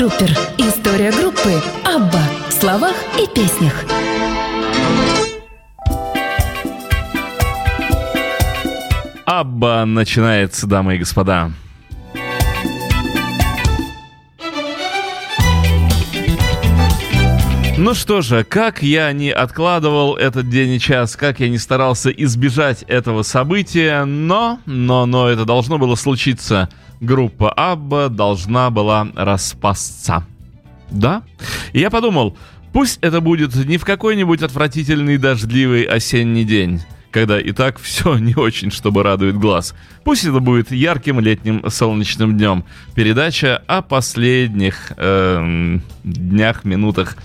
Трупер. История группы Абба в словах и песнях. Абба начинается, дамы и господа. Ну что же, как я не откладывал этот день и час, как я не старался избежать этого события, но, но, но это должно было случиться. Группа Абба должна была распасться. Да? И я подумал, пусть это будет не в какой-нибудь отвратительный дождливый осенний день когда и так все не очень, чтобы радует глаз. Пусть это будет ярким летним солнечным днем. Передача о последних э, днях, минутах,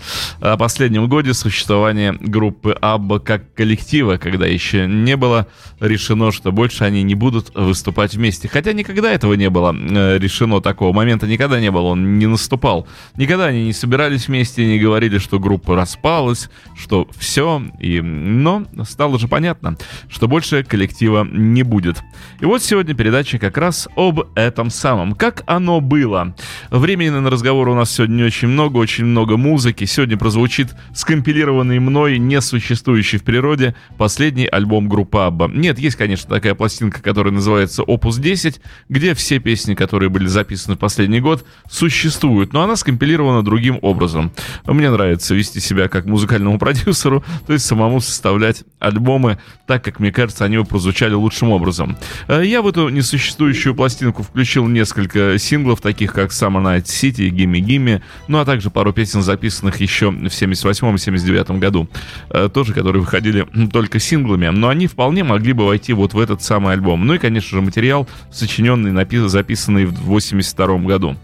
о последнем годе существования группы Абба как коллектива, когда еще не было решено, что больше они не будут выступать вместе. Хотя никогда этого не было э, решено, такого момента никогда не было, он не наступал. Никогда они не собирались вместе, не говорили, что группа распалась, что все. И... Но стало же понятно, что больше коллектива не будет. И вот сегодня передача как раз об этом самом. Как оно было? Времени на разговор у нас сегодня очень много, очень много музыки. Сегодня прозвучит скомпилированный мной, несуществующий в природе, последний альбом группы Абба. Нет, есть, конечно, такая пластинка, которая называется Opus 10, где все песни, которые были записаны в последний год, существуют, но она скомпилирована другим образом. Мне нравится вести себя как музыкальному продюсеру, то есть самому составлять альбомы так, как мне кажется, они бы прозвучали лучшим образом. Э, я в эту несуществующую пластинку включил несколько синглов, таких как Summer Night City, Gimme Gimme, ну а также пару песен, записанных еще в 78-79 году, э, тоже которые выходили только синглами, но они вполне могли бы войти вот в этот самый альбом. Ну и, конечно же, материал, сочиненный, напис- записанный в 82 году.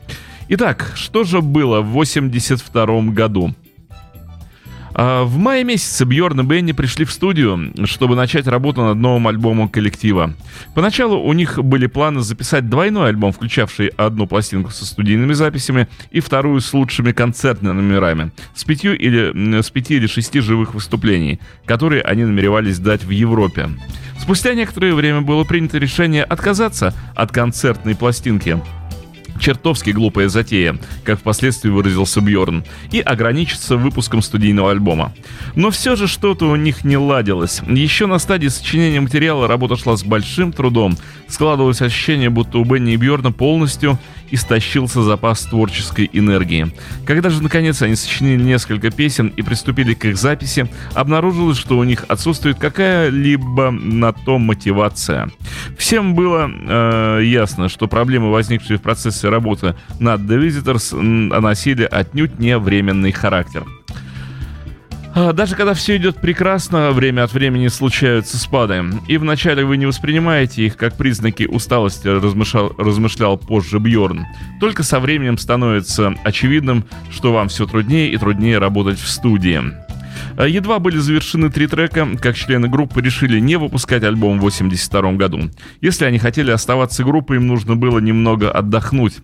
Итак, что же было в 82 году? А, в мае месяце Бьорн и Бенни пришли в студию, чтобы начать работу над новым альбомом коллектива. Поначалу у них были планы записать двойной альбом, включавший одну пластинку со студийными записями и вторую с лучшими концертными номерами, с пятью или, с пяти или шести живых выступлений, которые они намеревались дать в Европе. Спустя некоторое время было принято решение отказаться от концертной пластинки – чертовски глупая затея, как впоследствии выразился Бьорн, и ограничиться выпуском студийного альбома. Но все же что-то у них не ладилось. Еще на стадии сочинения материала работа шла с большим трудом. Складывалось ощущение, будто у Бенни и Бьорна полностью истощился запас творческой энергии. Когда же наконец они сочинили несколько песен и приступили к их записи, обнаружилось, что у них отсутствует какая-либо на то мотивация. Всем было э, ясно, что проблемы, возникшие в процессе работы над The Visitors, носили отнюдь не временный характер. А, даже когда все идет прекрасно, время от времени случаются спады. И вначале вы не воспринимаете их как признаки усталости, размышлял, размышлял позже Бьорн. Только со временем становится очевидным, что вам все труднее и труднее работать в студии. А, едва были завершены три трека, как члены группы решили не выпускать альбом в 82 году. Если они хотели оставаться группой, им нужно было немного отдохнуть.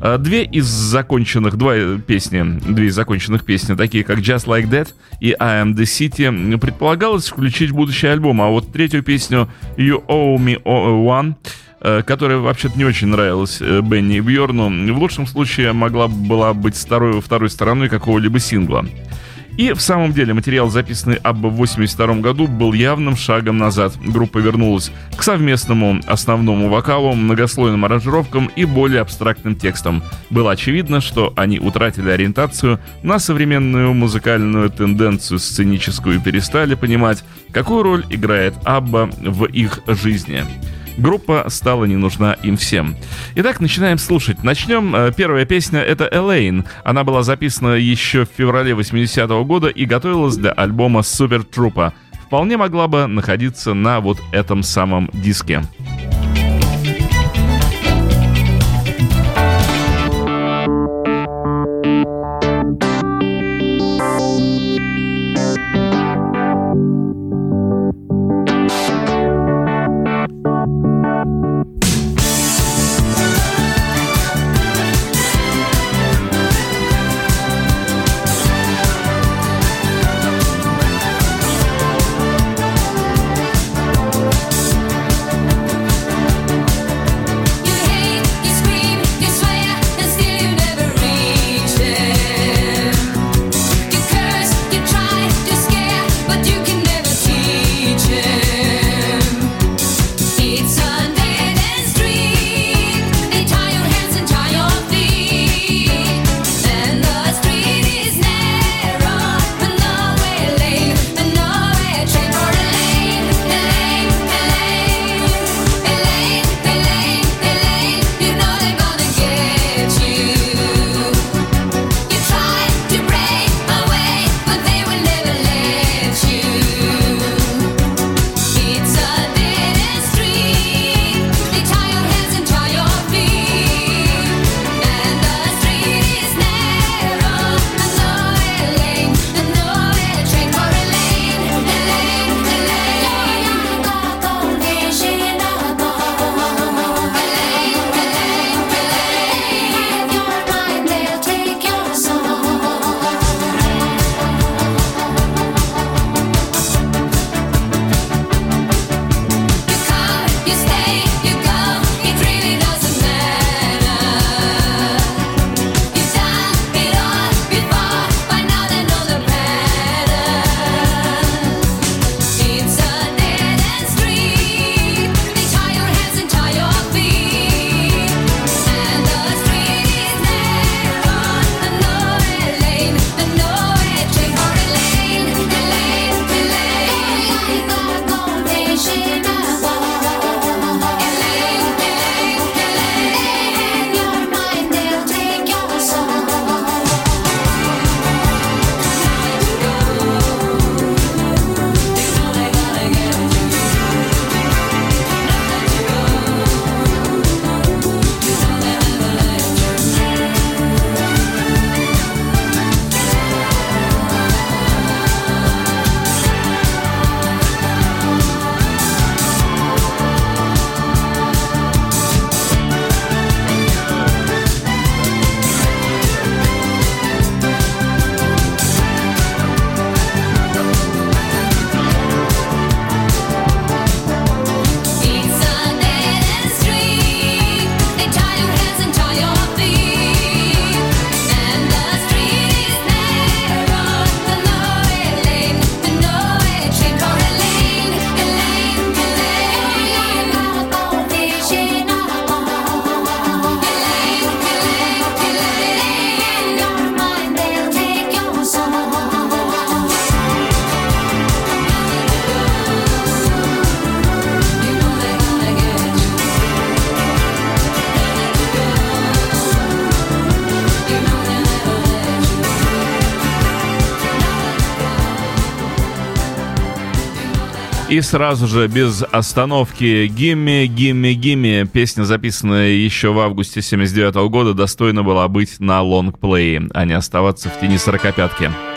А, две из законченных, два песни, две из законченных песни, такие как Just Like That и I Am The City, предполагалось включить в будущий альбом, а вот третью песню You Owe Me One э, которая вообще-то не очень нравилась э, Бенни и Бьорну, в лучшем случае могла была быть второй, второй стороной какого-либо сингла. И в самом деле материал, записанный в 82 году, был явным шагом назад. Группа вернулась к совместному основному вокалу, многослойным аранжировкам и более абстрактным текстам. Было очевидно, что они утратили ориентацию на современную музыкальную тенденцию сценическую и перестали понимать, какую роль играет Абба в их жизни. Группа стала не нужна им всем. Итак, начинаем слушать. Начнем. Э, первая песня — это «Элейн». Она была записана еще в феврале 80-го года и готовилась для альбома «Супер Трупа». Вполне могла бы находиться на вот этом самом диске. И сразу же, без остановки, «Гимми, гимми, гимми», песня, записанная еще в августе 79 года, достойна была быть на лонгплее, а не оставаться в тени сорокопятки. А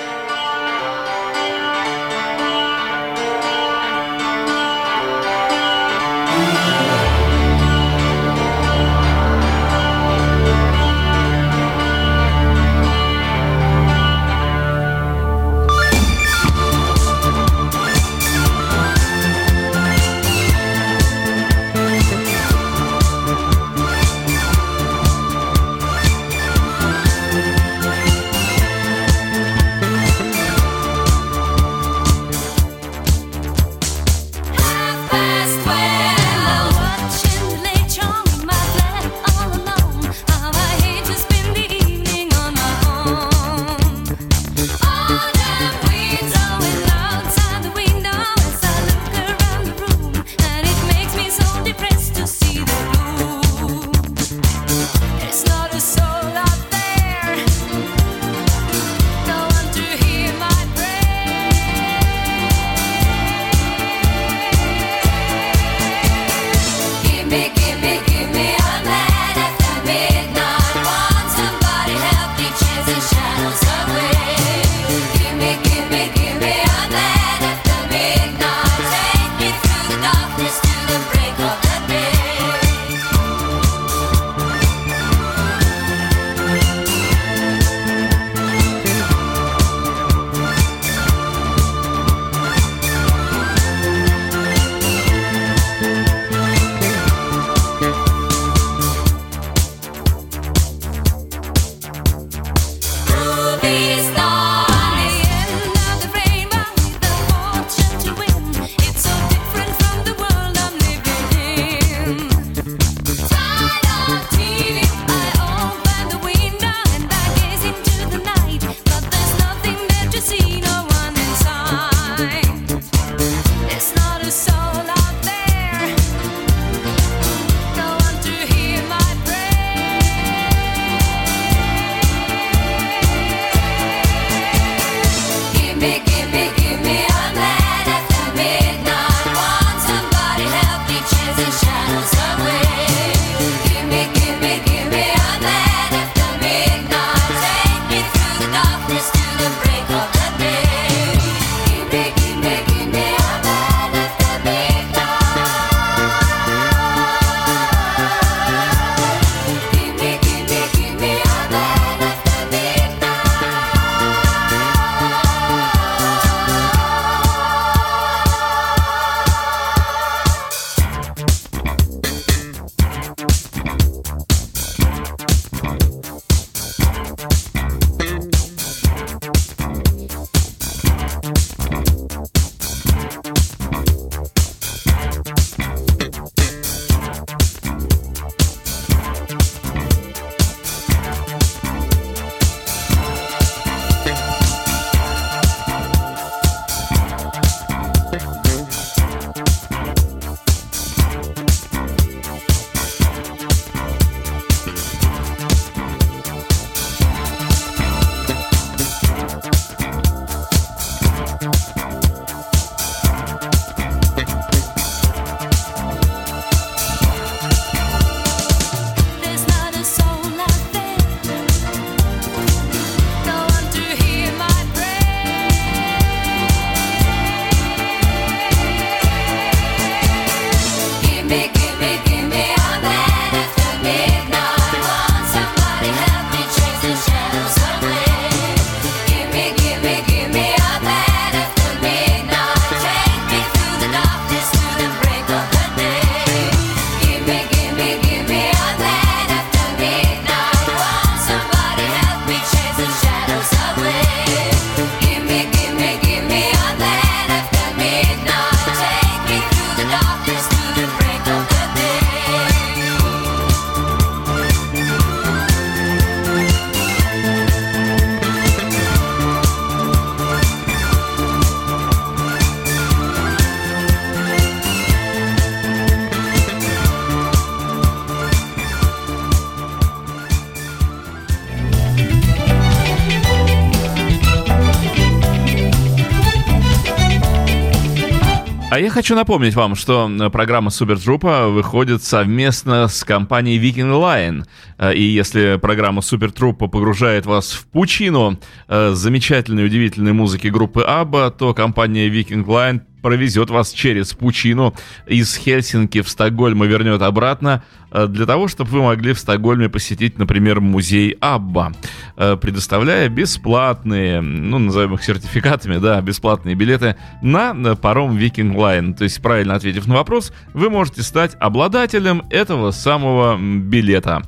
хочу напомнить вам, что программа Супертрупа выходит совместно с компанией Viking Line. Э, и если программа Супертрупа погружает вас в пучину э, замечательной, удивительной музыки группы ABBA, то компания Viking Line провезет вас через пучину из Хельсинки в Стокгольм и вернет обратно Э, для того, чтобы вы могли в Стокгольме посетить, например, музей Абба, э, предоставляя бесплатные, ну, назовем их сертификатами, да, бесплатные билеты на паром Viking Line. То есть, правильно ответив на вопрос, вы можете стать обладателем этого самого билета.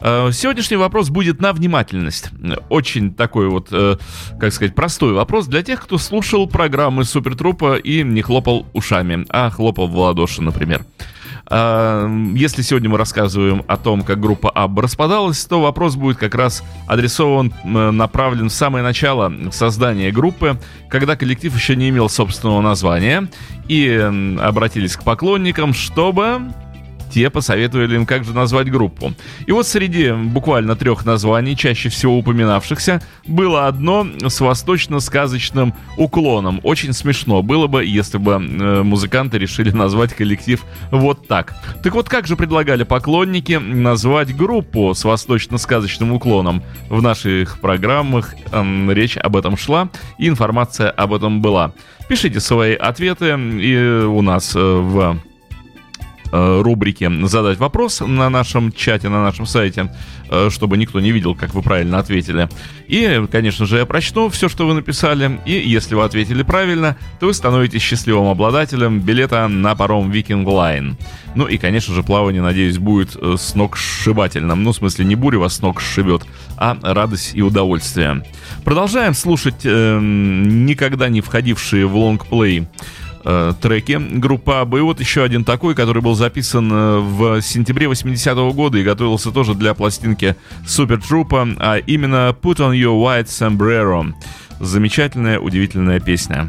Э, сегодняшний вопрос будет на внимательность. Очень такой вот, как сказать, простой вопрос для тех, кто слушал программы Супертрупа и не хлопал ушами, а хлопал в ладоши, например. А, если сегодня мы рассказываем о том, как группа Абба распадалась, то вопрос будет как раз адресован, направлен в самое начало создания группы, когда коллектив еще не имел собственного названия, и обратились к поклонникам, чтобы те посоветовали им, как же назвать группу. И вот среди буквально трех названий, чаще всего упоминавшихся, было одно с восточно-сказочным уклоном. Очень смешно было бы, если бы э, музыканты решили назвать коллектив вот так. Так вот, как же предлагали поклонники назвать группу с восточно-сказочным уклоном? В наших программах э, речь об этом шла, и информация об этом была. Пишите свои ответы и у нас э, в Э, рубрике «Задать вопрос» на нашем чате, на нашем сайте, э, чтобы никто не видел, как вы правильно ответили. И, конечно же, я прочту все, что вы написали, и если вы ответили правильно, то вы становитесь счастливым обладателем билета на паром Viking Line. Ну и, конечно же, плавание, надеюсь, будет э, с ног сшибательным. Ну, в смысле, не буря вас с ног сшибет, а радость и удовольствие. Продолжаем слушать э, никогда не входившие в лонгплей э, треки группы АБ. И вот еще один такой, который был записан э, в сентябре 80-го года и готовился тоже для пластинки Troopa, а именно Put on Your White Sombrero. Замечательная, удивительная песня.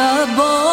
your boy.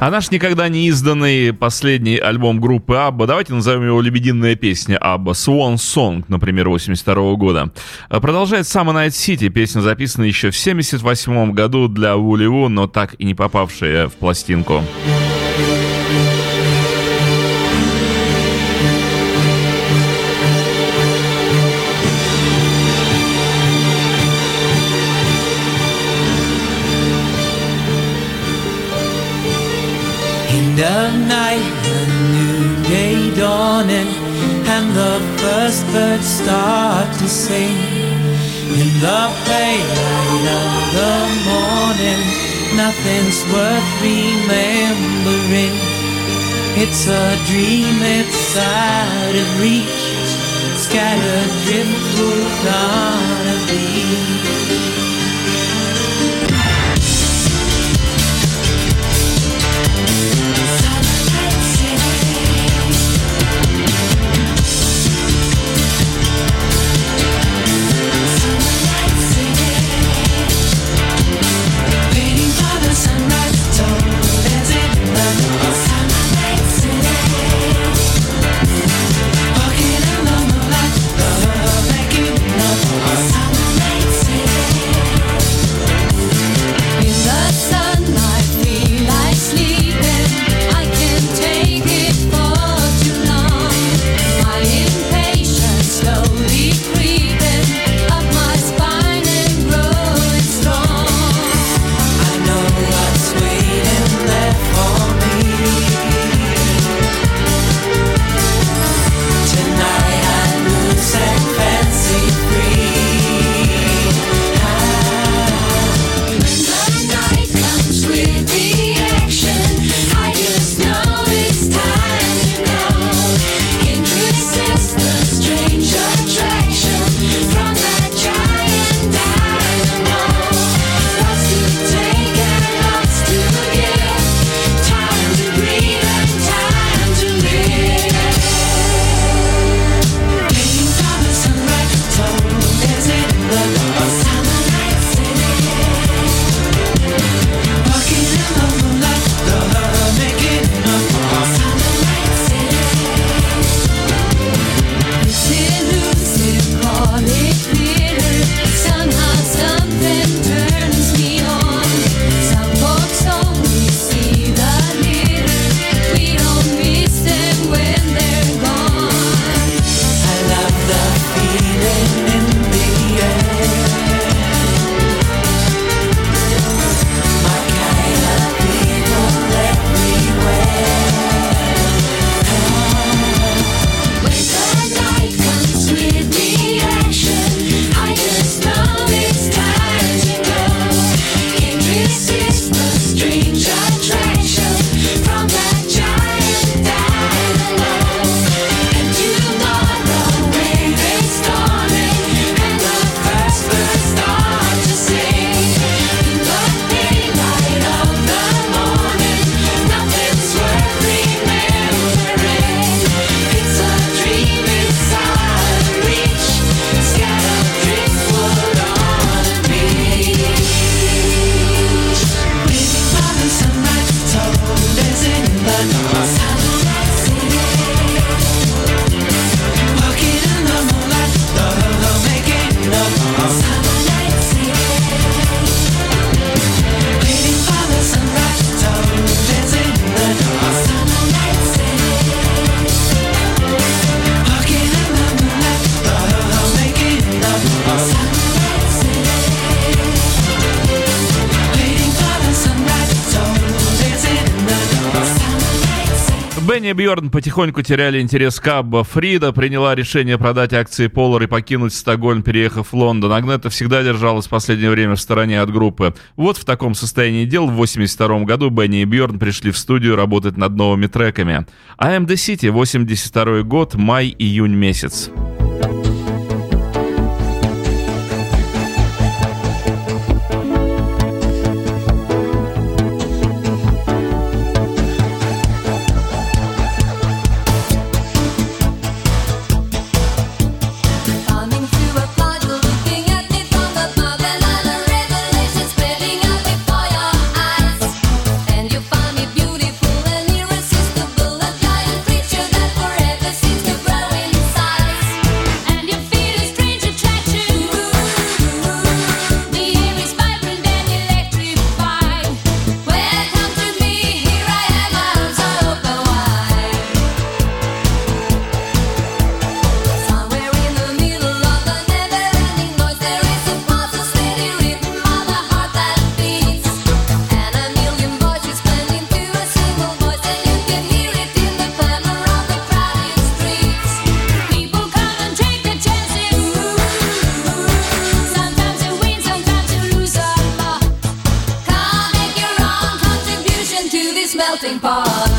А наш никогда не изданный последний альбом группы Абба, давайте назовем его «Лебединая песня Абба», «Swan Song», например, 82 года. Продолжает Summer Night City, песня записана еще в 78 году для Вули Ву, но так и не попавшая в пластинку. The night, a new day dawning, and the first birds start to sing. In the pale light of the morning, nothing's worth remembering. It's a dream, it's out of reach, scattered driftwood on a beach. Бьорн потихоньку теряли интерес к Абба. Фрида приняла решение продать акции Polar и покинуть Стокгольм, переехав в Лондон. Агнета всегда держалась в последнее время в стороне от группы. Вот в таком состоянии дел в 82 году Бенни и Бьорн пришли в студию работать над новыми треками. The City, 82 год, май-июнь месяц. melting pot.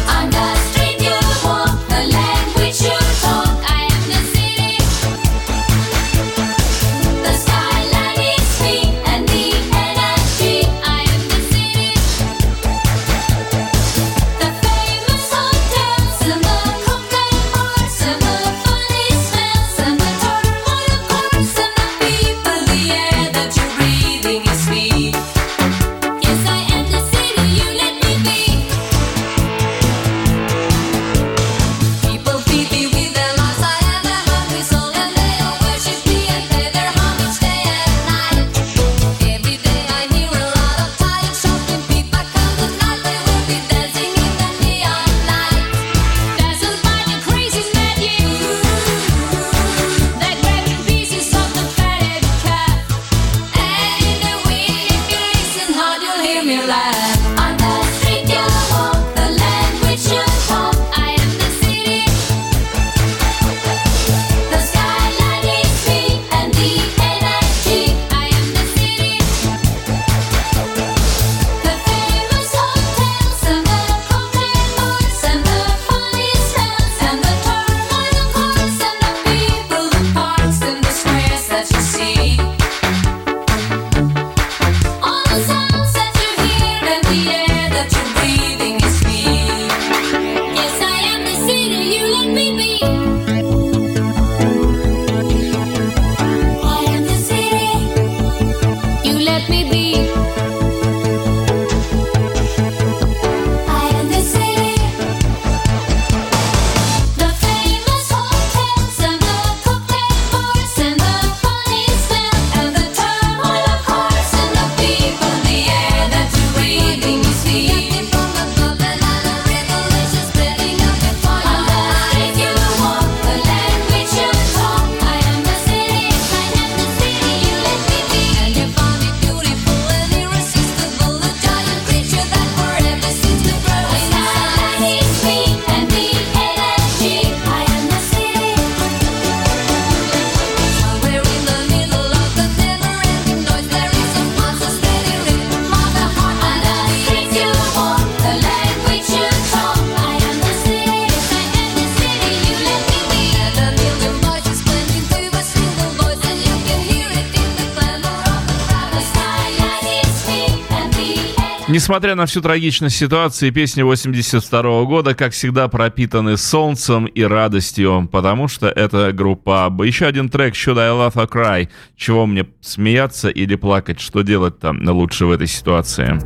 Несмотря на всю трагичность ситуации, песни 82 -го года, как всегда, пропитаны солнцем и радостью, потому что это группа Абба. Еще один трек «Should I Love or Cry?» Чего мне смеяться или плакать? Что делать там лучше в этой ситуации?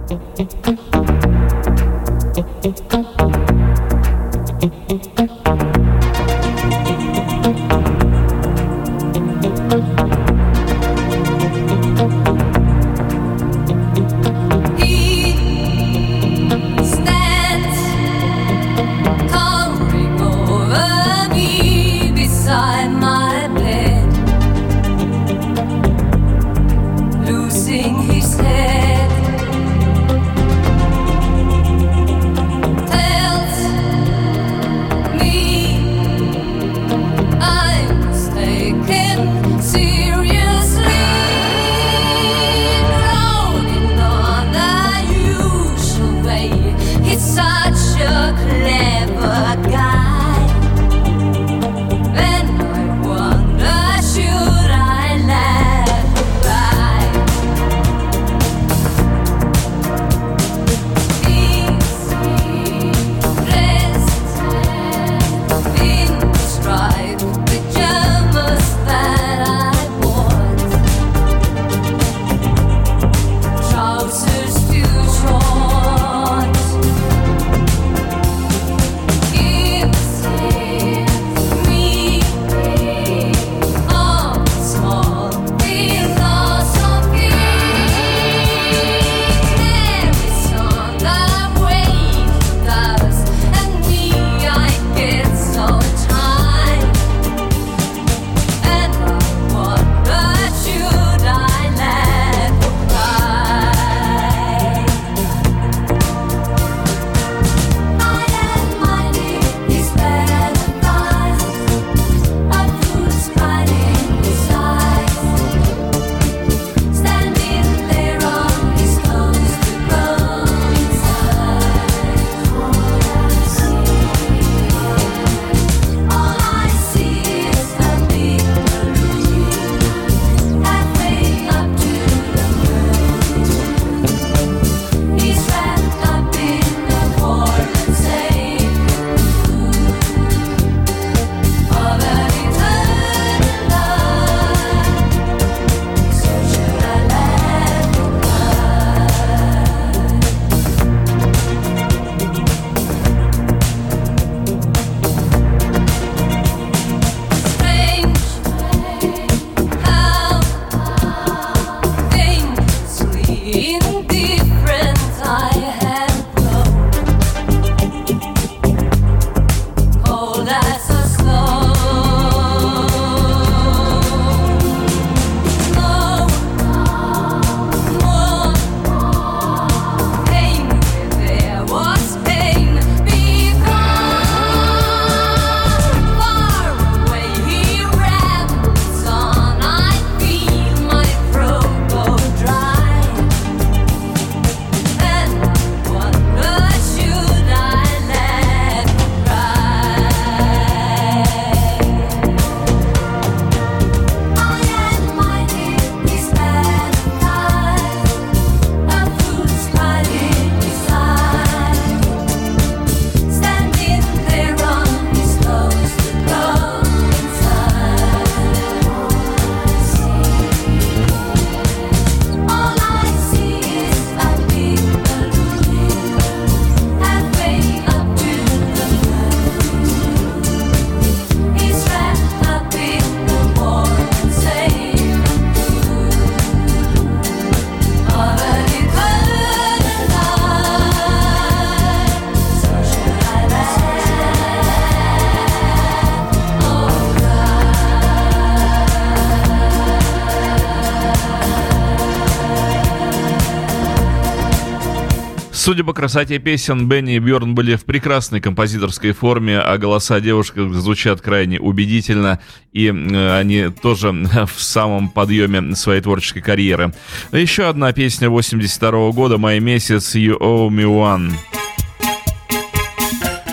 Судя по красоте песен, Бенни и Бьорн были в прекрасной композиторской форме, а голоса девушек звучат крайне убедительно, и они тоже в самом подъеме своей творческой карьеры. Еще одна песня 82 года «Май месяц» «You owe me one».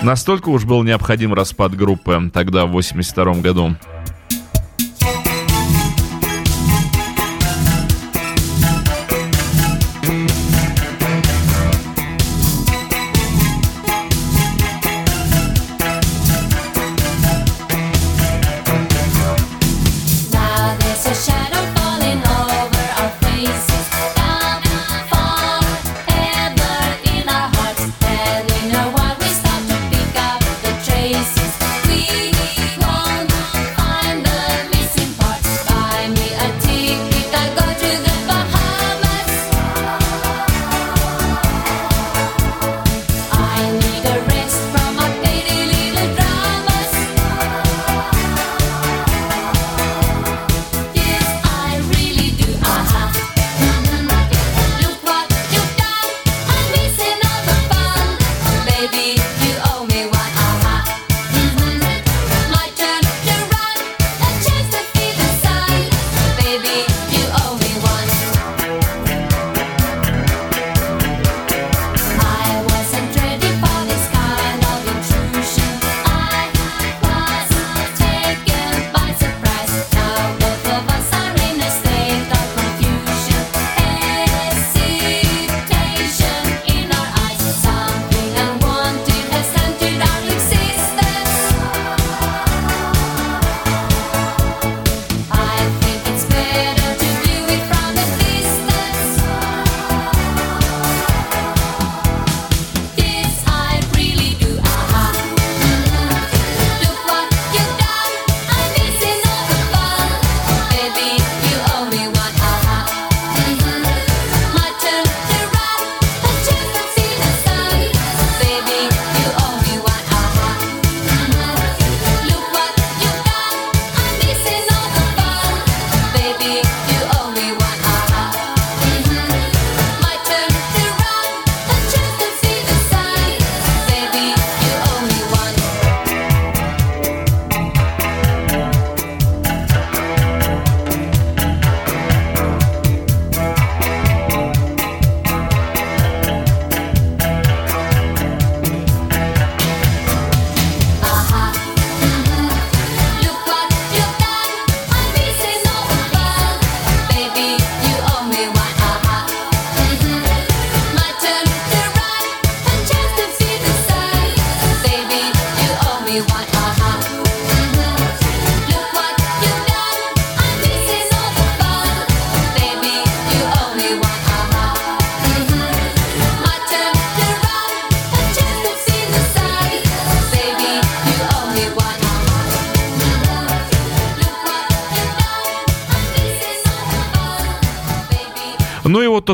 Настолько уж был необходим распад группы тогда, в 82 году.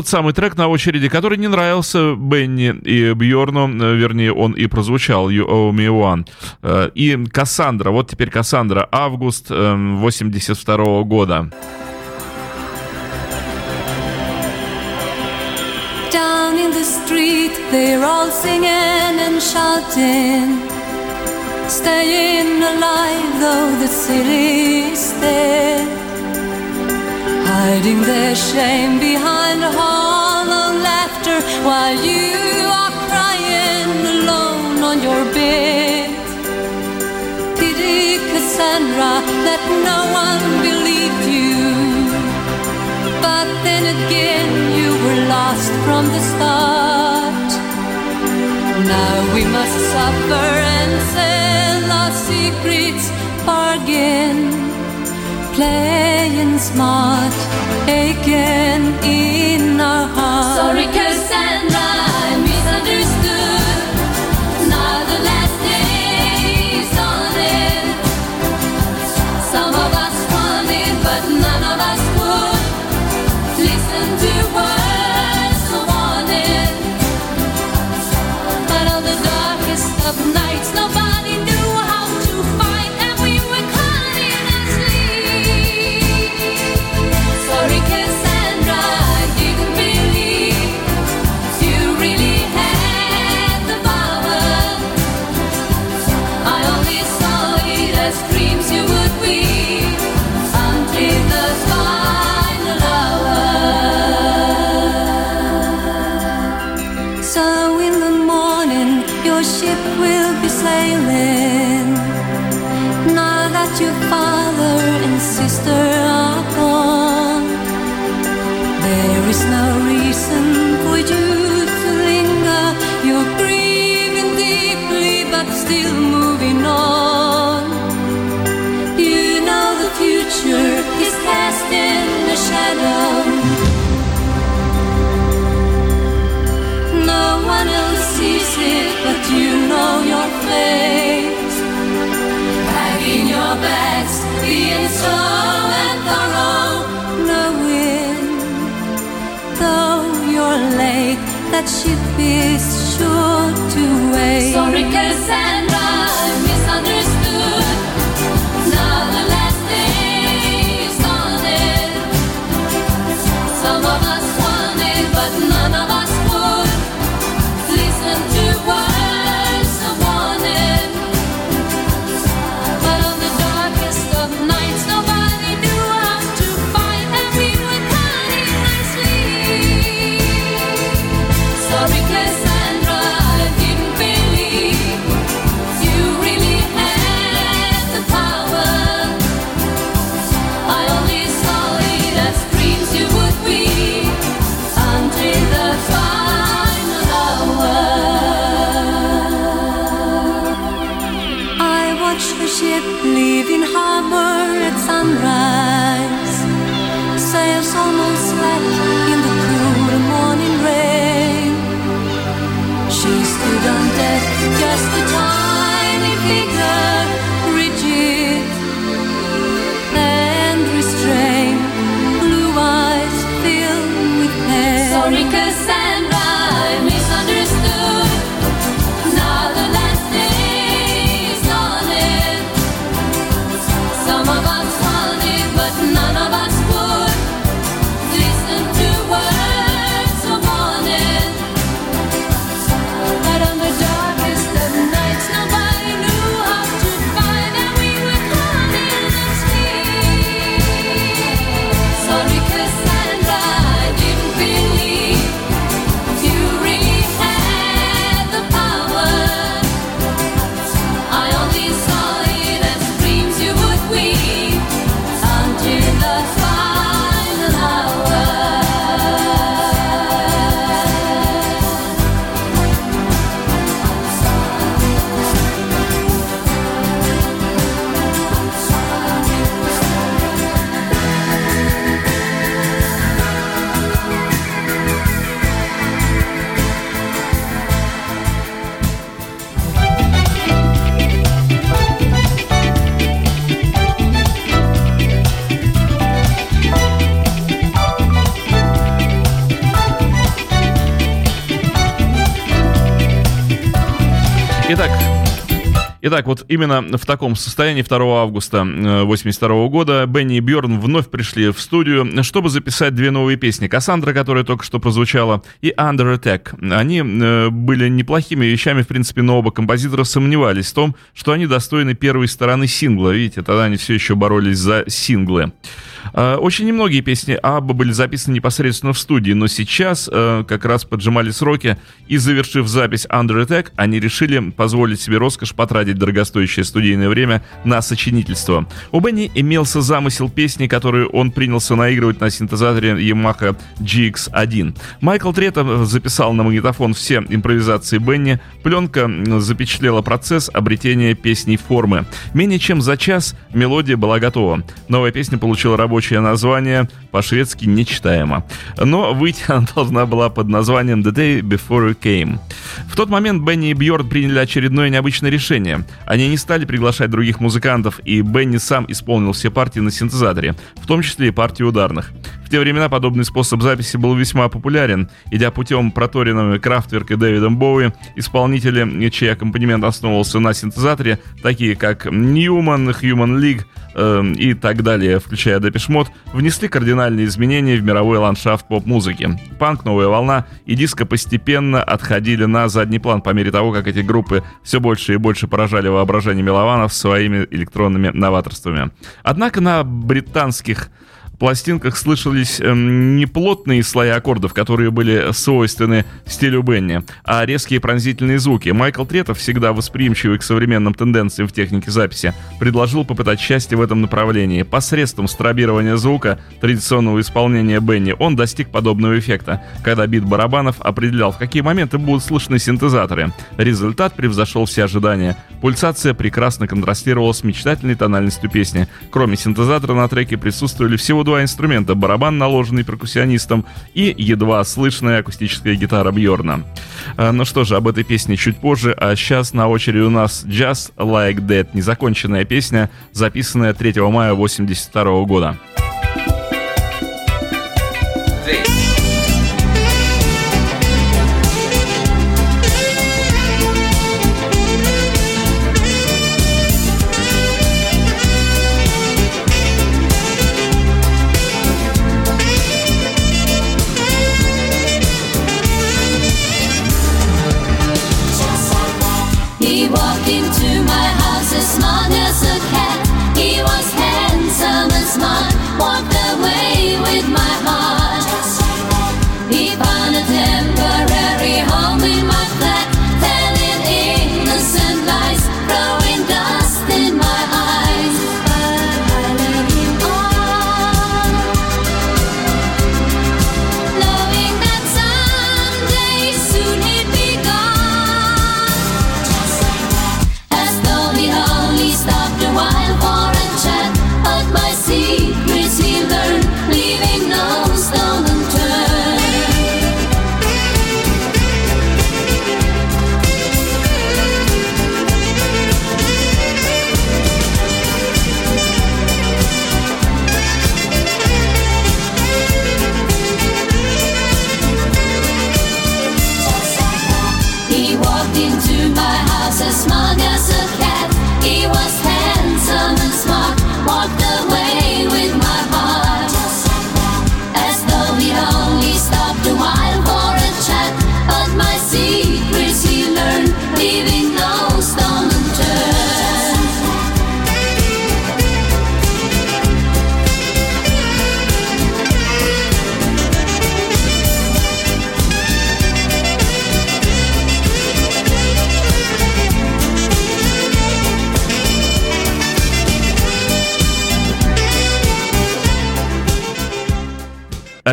тот самый трек на очереди, который не нравился Бенни и Бьорну, э, вернее, он и прозвучал, You Owe Me One. Э, и Кассандра, вот теперь Кассандра, август эм, 82 года. Down in the street, they're all singing and shouting. Staying alive, though the city dead. hiding their shame behind hollow laughter while you are crying alone on your bed. Pity Cassandra, let no one believe you. But then again, you were lost from the start. Now we must suffer and sell our secrets, bargain, play smart again. That is sure to wait. Sorry, Cassandra, Итак, вот именно в таком состоянии 2 августа 1982 года Бенни и Бьорн вновь пришли в студию, чтобы записать две новые песни. «Кассандра», которая только что прозвучала, и «Under Attack». Они э, были неплохими вещами, в принципе, но оба композитора сомневались в том, что они достойны первой стороны сингла. Видите, тогда они все еще боролись за синглы. Э, Очень немногие песни Абба были записаны непосредственно в студии, но сейчас э, как раз поджимали сроки, и завершив запись Under Attack, они решили позволить себе роскошь потратить дорогостоящее студийное время на сочинительство. У Бенни имелся замысел песни, которую он принялся наигрывать на синтезаторе Yamaha GX1. Майкл Трета записал на магнитофон все импровизации Бенни, пленка запечатлела процесс обретения песней формы. Менее чем за час мелодия была готова. Новая песня получила рабочее название, по-шведски нечитаемо. Но выйти она должна была под названием The Day Before You Came. В тот момент Бенни и Бьорд приняли очередное необычное решение. Они не стали приглашать других музыкантов, и Бенни сам исполнил все партии на синтезаторе, в том числе и партии ударных. В те времена подобный способ записи был весьма популярен. Идя путем проторенными Крафтверк и Дэвидом Боуи, исполнители, чей аккомпанемент основывался на синтезаторе, такие как Ньюман, Human League, эм, и так далее, включая Depeche Mode, внесли кардинальные изменения в мировой ландшафт поп-музыки. Панк, новая волна и диско постепенно отходили на задний план по мере того, как эти группы все больше и больше поражали воображение меломанов своими электронными новаторствами. Однако на британских пластинках слышались эм, не плотные слои аккордов, которые были свойственны стилю Бенни, а резкие пронзительные звуки. Майкл Третов, всегда восприимчивый к современным тенденциям в технике записи, предложил попытать счастье в этом направлении. Посредством стробирования звука традиционного исполнения Бенни он достиг подобного эффекта, когда бит барабанов определял, в какие моменты будут слышны синтезаторы. Результат превзошел все ожидания. Пульсация прекрасно контрастировала с мечтательной тональностью песни. Кроме синтезатора на треке присутствовали всего два инструмента. Барабан, наложенный перкуссионистом, и едва слышная акустическая гитара Бьорна. Ну что же, об этой песне чуть позже, а сейчас на очереди у нас Just Like That, незаконченная песня, записанная 3 мая 82 года.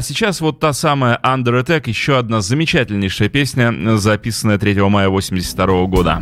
Сейчас вот та самая Under Attack, еще одна замечательнейшая песня, записанная 3 мая 82 года.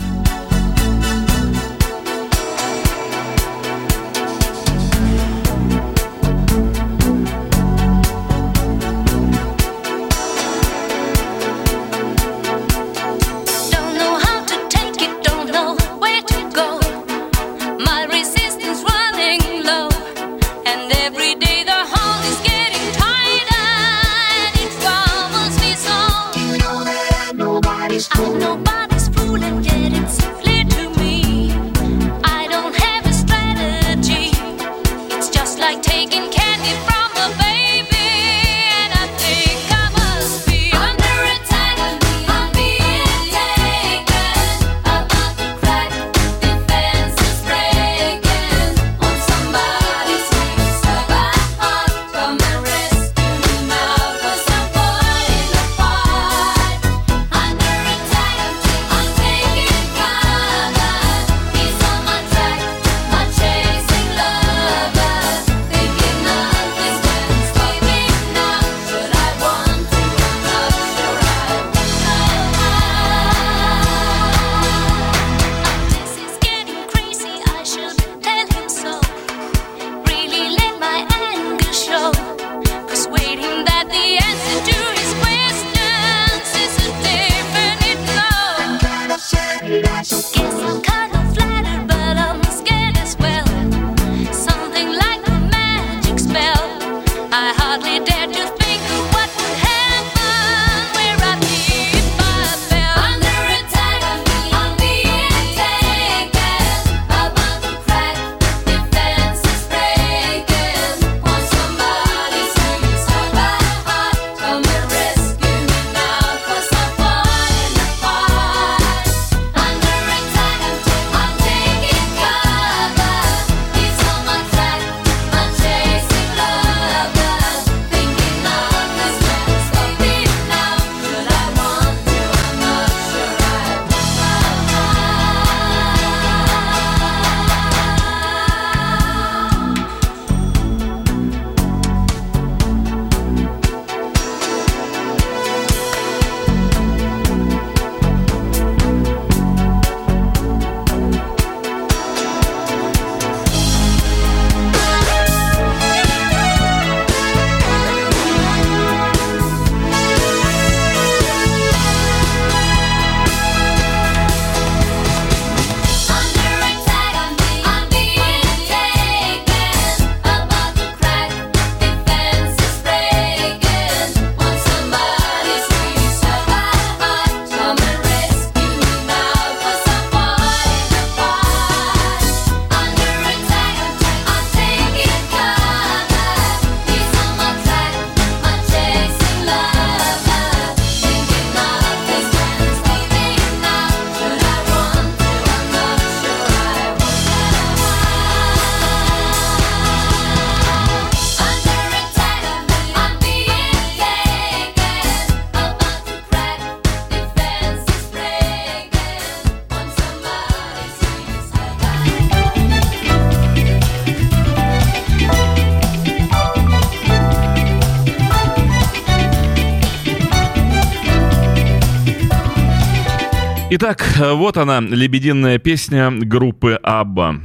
Вот она, лебединая песня группы Абба.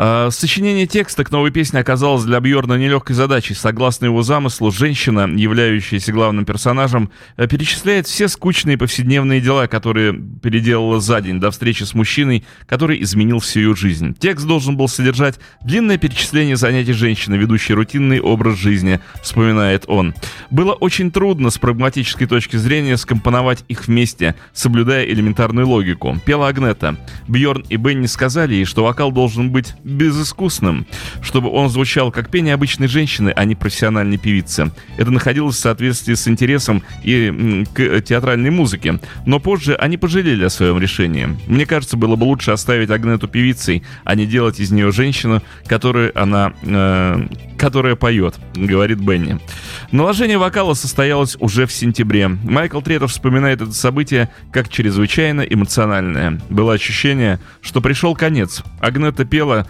А, Сочинение текста к новой песне оказалось для Бьорна нелегкой задачей. Согласно его замыслу, женщина, являющаяся главным персонажем, э, перечисляет все скучные повседневные дела, которые переделала за день до встречи с мужчиной, который изменил всю ее жизнь. Текст должен был содержать длинное перечисление занятий женщины, ведущей рутинный образ жизни, вспоминает он. Было очень трудно с прагматической точки зрения скомпоновать их вместе, соблюдая элементарную логику. Пела Агнета. Бьорн и Бенни сказали ей, что вокал должен быть безыскусным, чтобы он звучал как пение обычной женщины, а не профессиональной певицы. Это находилось в соответствии с интересом и к театральной музыке. Но позже они пожалели о своем решении. Мне кажется, было бы лучше оставить Агнету певицей, а не делать из нее женщину, которую она, э, которая поет, говорит Бенни. Наложение вокала состоялось уже в сентябре. Майкл Третов вспоминает это событие как чрезвычайно эмоциональное. Было ощущение, что пришел конец. Агнета пела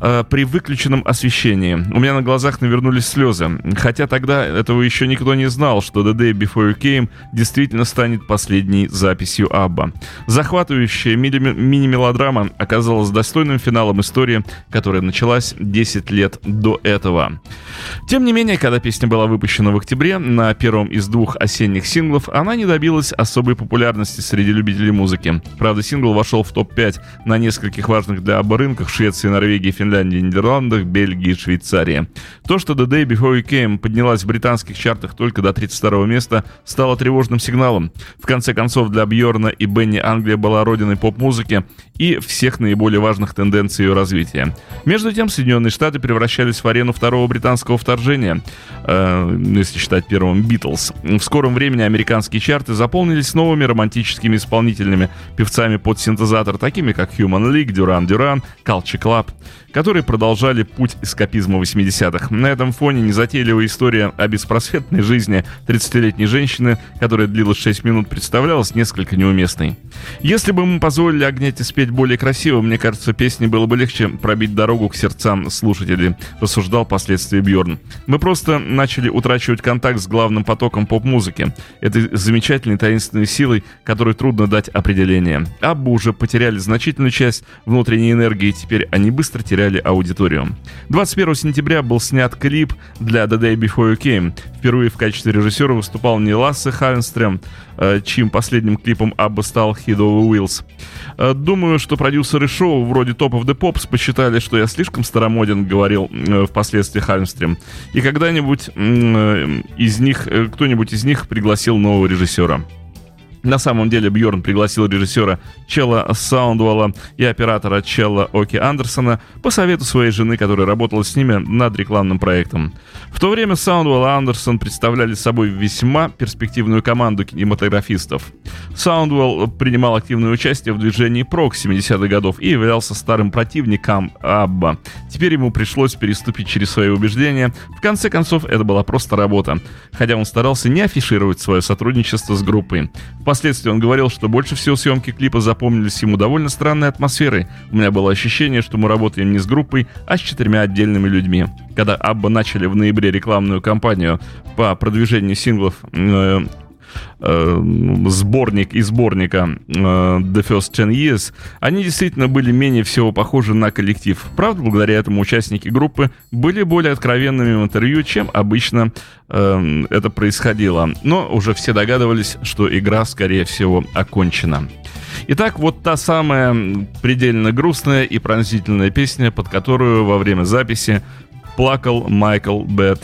э, при выключенном освещении. У меня на глазах навернулись слезы. Хотя тогда этого еще никто не знал, что The Day Before You Came действительно станет последней записью Абба. Захватывающая мини-мелодрама оказалась достойным финалом истории, которая началась 10 лет до этого. Тем не менее, когда песня была выпущена в октябре на первом из двух осенних синглов, она не добилась особой популярности среди любителей музыки. Правда, сингл вошел в топ-5 на нескольких важных для Абба рынках Швеции, Норвегии, Финляндии, Нидерландах, Бельгии Швейцарии. То, что The Day Before You Came поднялась в британских чартах только до 32 места, стало тревожным сигналом. В конце концов, для Бьорна и Бенни Англия была родиной поп-музыки и всех наиболее важных тенденций ее развития. Между тем, Соединенные Штаты превращались в арену второго британского вторжения, э, если считать первым Битлз. В скором времени американские чарты заполнились новыми романтическими исполнителями, певцами под синтезатор, такими как Human League, Duran Duran, Culture Club, которые продолжали путь эскапизма 80-х. На этом фоне незатейливая история о беспросветной жизни 30-летней женщины, которая длилась 6 минут, представлялась несколько неуместной. Если бы мы позволили Агнете спеть более красиво, мне кажется, песне было бы легче пробить дорогу к сердцам слушателей, рассуждал впоследствии Бьорн. Мы просто начали утрачивать контакт с главным потоком поп-музыки, этой замечательной таинственной силой, которой трудно дать определение. Аббу уже потеряли значительную часть внутренней энергии, теперь они быстро теряли аудиторию. 21 сентября был снят клип для The Day Before You Came. Впервые в качестве режиссера выступал не Лассе Халленстрем, э, чьим последним клипом Абба стал Head Over. Э, Думаю, что продюсеры шоу вроде Top of the Pops посчитали, что я слишком старомоден, говорил э, впоследствии Халленстрем. И когда-нибудь из них, кто-нибудь из них пригласил нового режиссера. На самом деле Бьорн пригласил режиссера Челла Саундвелла и оператора Челла Оки Андерсона по совету своей жены, которая работала с ними над рекламным проектом. В то время Саундвелл и Андерсон представляли собой весьма перспективную команду кинематографистов. Саундвелл принимал активное участие в движении прок 70-х годов и являлся старым противником Абба. Теперь ему пришлось переступить через свои убеждения. В конце концов, это была просто работа, хотя он старался не афишировать свое сотрудничество с группой. Впоследствии он говорил, что больше всего съемки клипа запомнились ему довольно странной атмосферой. У меня было ощущение, что мы работаем не с группой, а с четырьмя отдельными людьми. Когда Абба начали в ноябре рекламную кампанию по продвижению синглов э, э, сборник и сборника э, The First Ten Years, они действительно были менее всего похожи на коллектив. Правда, благодаря этому участники группы были более откровенными в интервью, чем обычно э, это происходило. Но уже все догадывались, что игра, скорее всего, окончена. Итак, вот та самая предельно грустная и пронзительная песня, под которую во время записи плакал Майкл Б.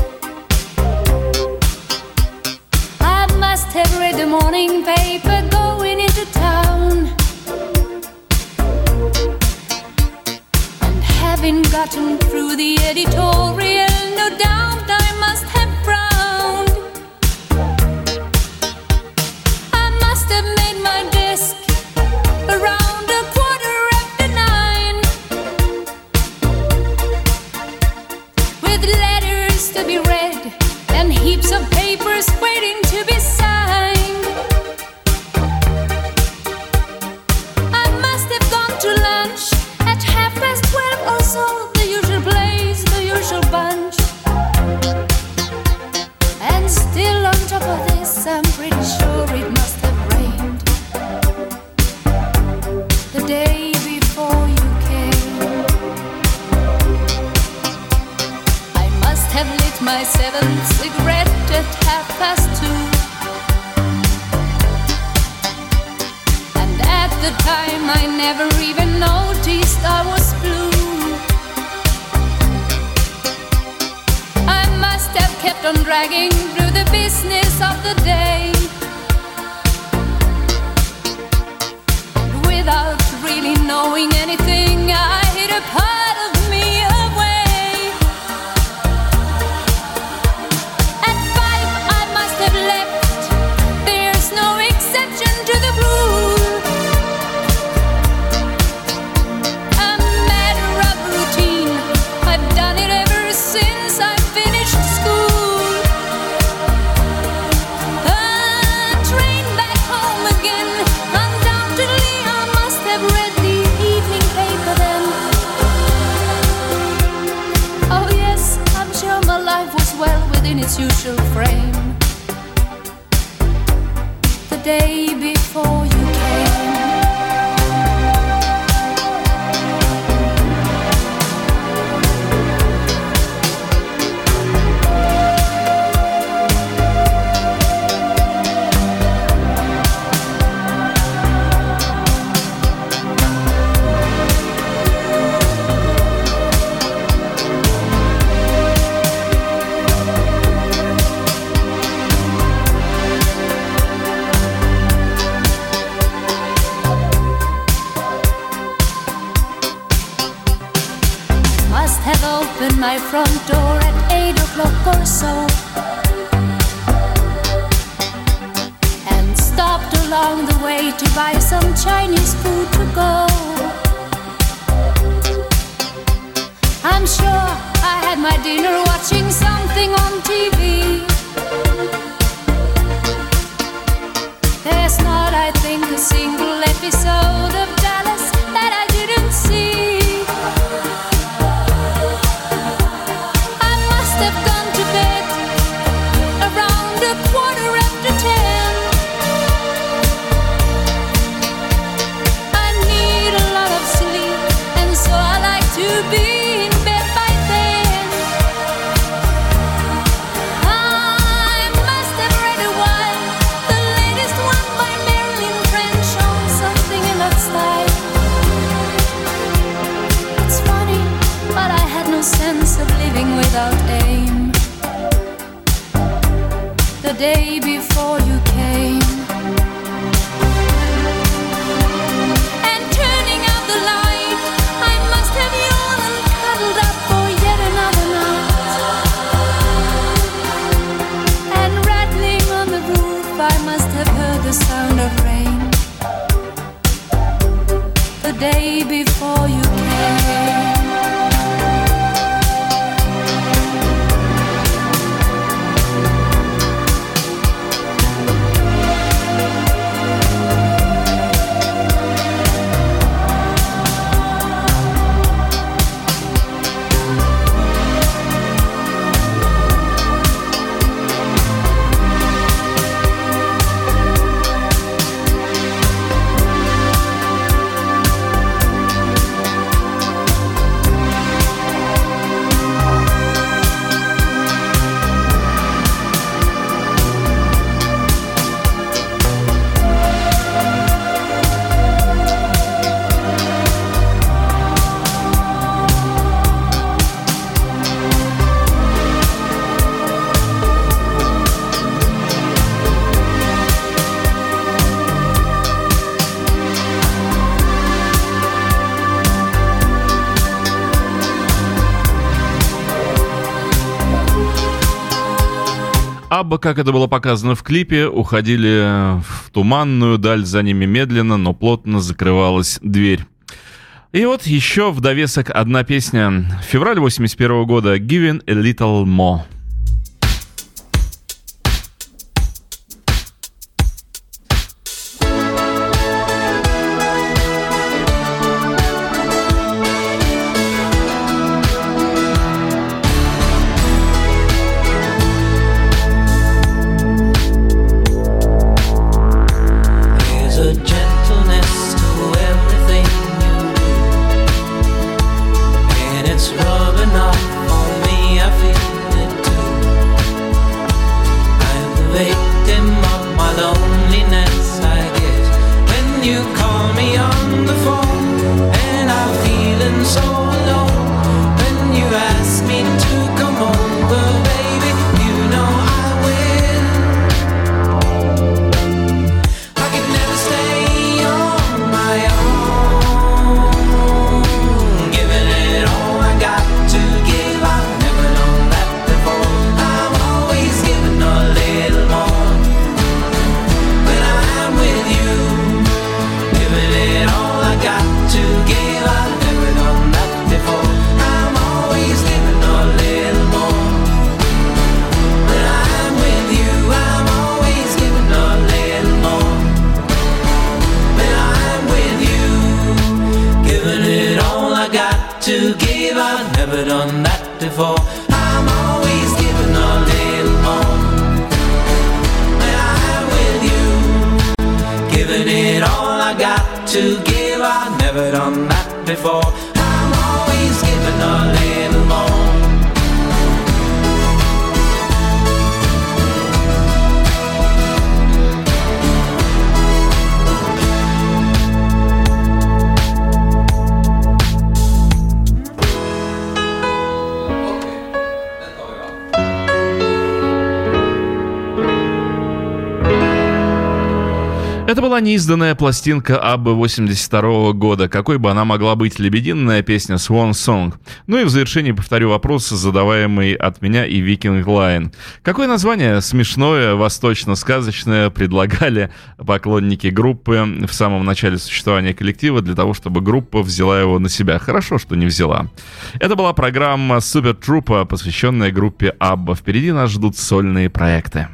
have read the morning paper going into town. And having gotten through the editorial, no doubt Абба, как это было показано в клипе, уходили в туманную даль за ними медленно, но плотно закрывалась дверь. И вот еще в довесок одна песня. Февраль 81 года «Giving a little more». Неизданная пластинка Аббы 82 года, какой бы она могла быть лебединая песня Swan Song. Ну и в завершении повторю вопрос, задаваемый от меня и Viking Line. Какое название смешное, восточно-сказочное предлагали поклонники группы в самом начале существования коллектива для того, чтобы группа взяла его на себя? Хорошо, что не взяла. Это была программа Super Trouper, посвященная группе Абба. Впереди нас ждут сольные проекты.